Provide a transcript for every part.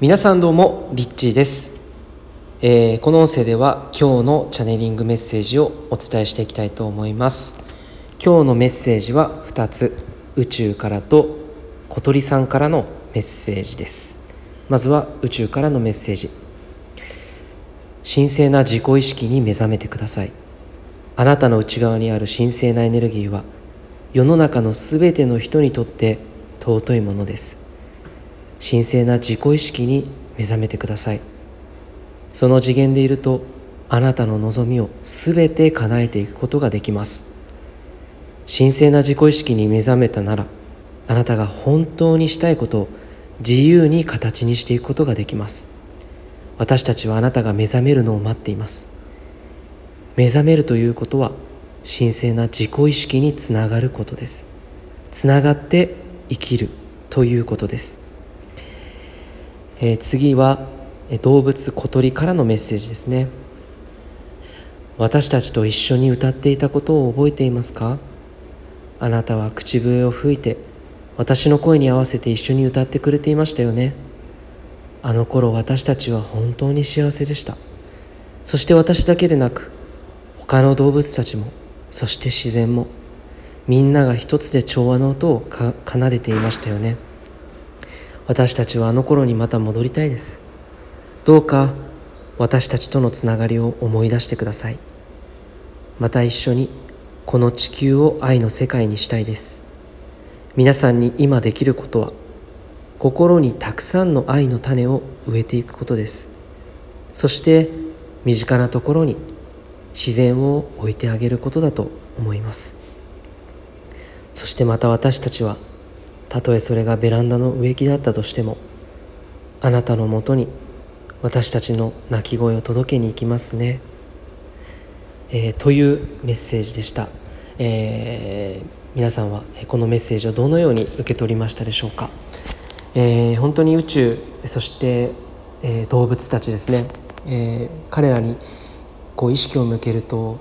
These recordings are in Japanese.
皆さんどうもリッチーです、えー、この音声では今日のチャネリングメッセージをお伝えしていきたいと思います。今日のメッセージは2つ。宇宙からと小鳥さんからのメッセージです。まずは宇宙からのメッセージ。神聖な自己意識に目覚めてください。あなたの内側にある神聖なエネルギーは世の中のすべての人にとって尊いものです。神聖な自己意識に目覚めてください。その次元でいるとあなたの望みをすべて叶えていくことができます。神聖な自己意識に目覚めたならあなたが本当にしたいことを自由に形にしていくことができます。私たちはあなたが目覚めるのを待っています。目覚めるということは神聖な自己意識につながることです。つながって生きるということです。えー、次は動物小鳥からのメッセージですね。私たちと一緒に歌っていたことを覚えていますか？あなたは口笛を吹いて私の声に合わせて一緒に歌ってくれていましたよね。あの頃私たちは本当に幸せでした。そして私だけでなく他の動物たちもそして自然もみんなが一つで調和の音を奏でていましたよね。私たちはあの頃にまた戻りたいです。どうか私たちとのつながりを思い出してください。また一緒にこの地球を愛の世界にしたいです。皆さんに今できることは心にたくさんの愛の種を植えていくことです。そして身近なところに自然を置いてあげることだと思います。そしてまた私たちはたとえそれがベランダの植木だったとしてもあなたのもとに私たちの鳴き声を届けに行きますね、えー、というメッセージでした、えー、皆さんはこのメッセージをどのように受け取りましたでしょうか、えー、本当に宇宙そして、え動物たちですね、え彼らにこう意識を向けると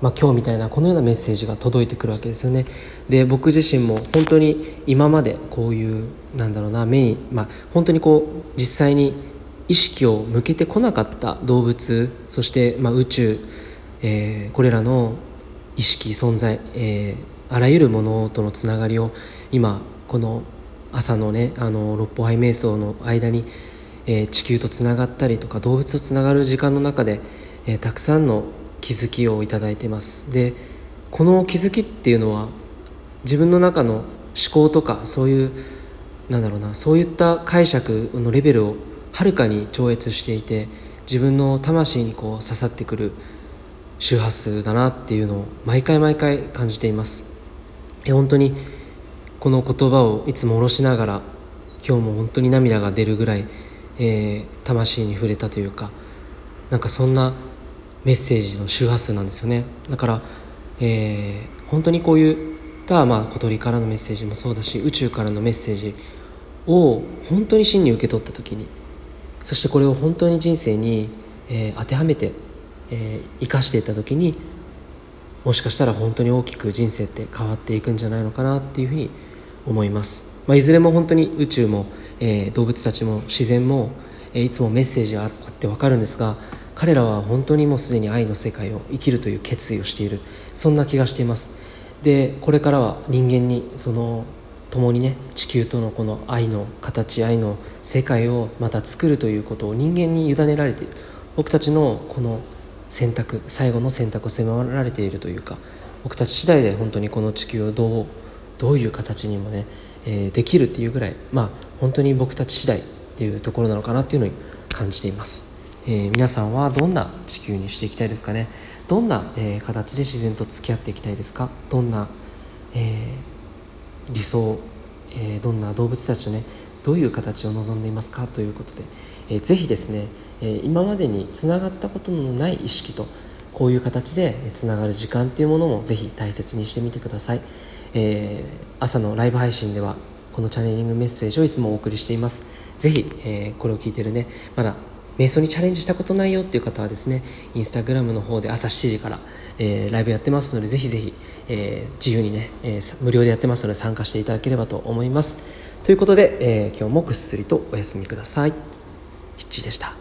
まあ、今日みたいなこのようなメッセージが届いてくるわけですよね。で僕自身も本当に今までこういうなんだろうな目に、まあ、本当にこう実際に意識を向けてこなかった動物そして、まあ、宇宙、えー、これらの意識存在、えー、あらゆるものとのつながりを今この朝のねあの六法拝瞑想の間に、えー、地球とつながったりとか動物とつながる時間の中で、えー、たくさんの気づきをいただいてます。でこの気づきっていうのは自分の中の思考とかそういうなんだろうなそういった解釈のレベルをはるかに超越していて自分の魂にこう刺さってくる周波数だなっていうのを毎回毎回感じています。本当にこの言葉をいつも下ろしながら今日も本当に涙が出るぐらい、えー、魂に触れたというかなんかそんなメッセージの周波数なんですよね。だから、えー、本当にこういったまあ小鳥からのメッセージもそうだし宇宙からのメッセージを本当に真に受け取った時にそしてこれを本当に人生に、えー、当てはめて、えー、生かしていった時にもしかしたら本当に大きく人生って変わっていくんじゃないのかなっていうふうに思います、まあ、いずれも本当に宇宙も、えー、動物たちも自然も、えー、いつもメッセージがあって分かるんですが彼らは本当にもうすでに愛の世界を生きるという決意をしている。そんな気がしています。でこれからは人間にその共にね地球とのこの愛の形愛の世界をまた作るということを人間に委ねられている。僕たちのこの選択最後の選択を迫られているというか僕たち次第で本当にこの地球をどうどういう形にもね、えー、できるっていうぐらいまあ本当に僕たち次第っていうところなのかなっていうのに感じています。えー、皆さんはどんな地球にしていきたいですかね？どんな、えー、形で自然と付き合っていきたいですか？どんな、えー、理想、えどんな動物たちとねどういう形を望んでいますか？ということで、えー、ぜひですね、え今までにつながったことのない意識とこういう形でつながる時間っていうものもぜひ大切にしてみてください、え朝のライブ配信ではこのチャネリングメッセージをいつもお送りしています。ぜひ、えこれを聞いてるねまだ瞑想にチャレンジしたことないよっていう方はですねインスタグラムの方で朝7時から、えー、ライブやってますのでぜひぜひ、えー、自由にね、えー、無料でやってますので参加していただければと思います。ということで、え今日もぐっすりとお休みください。ヒッチでした。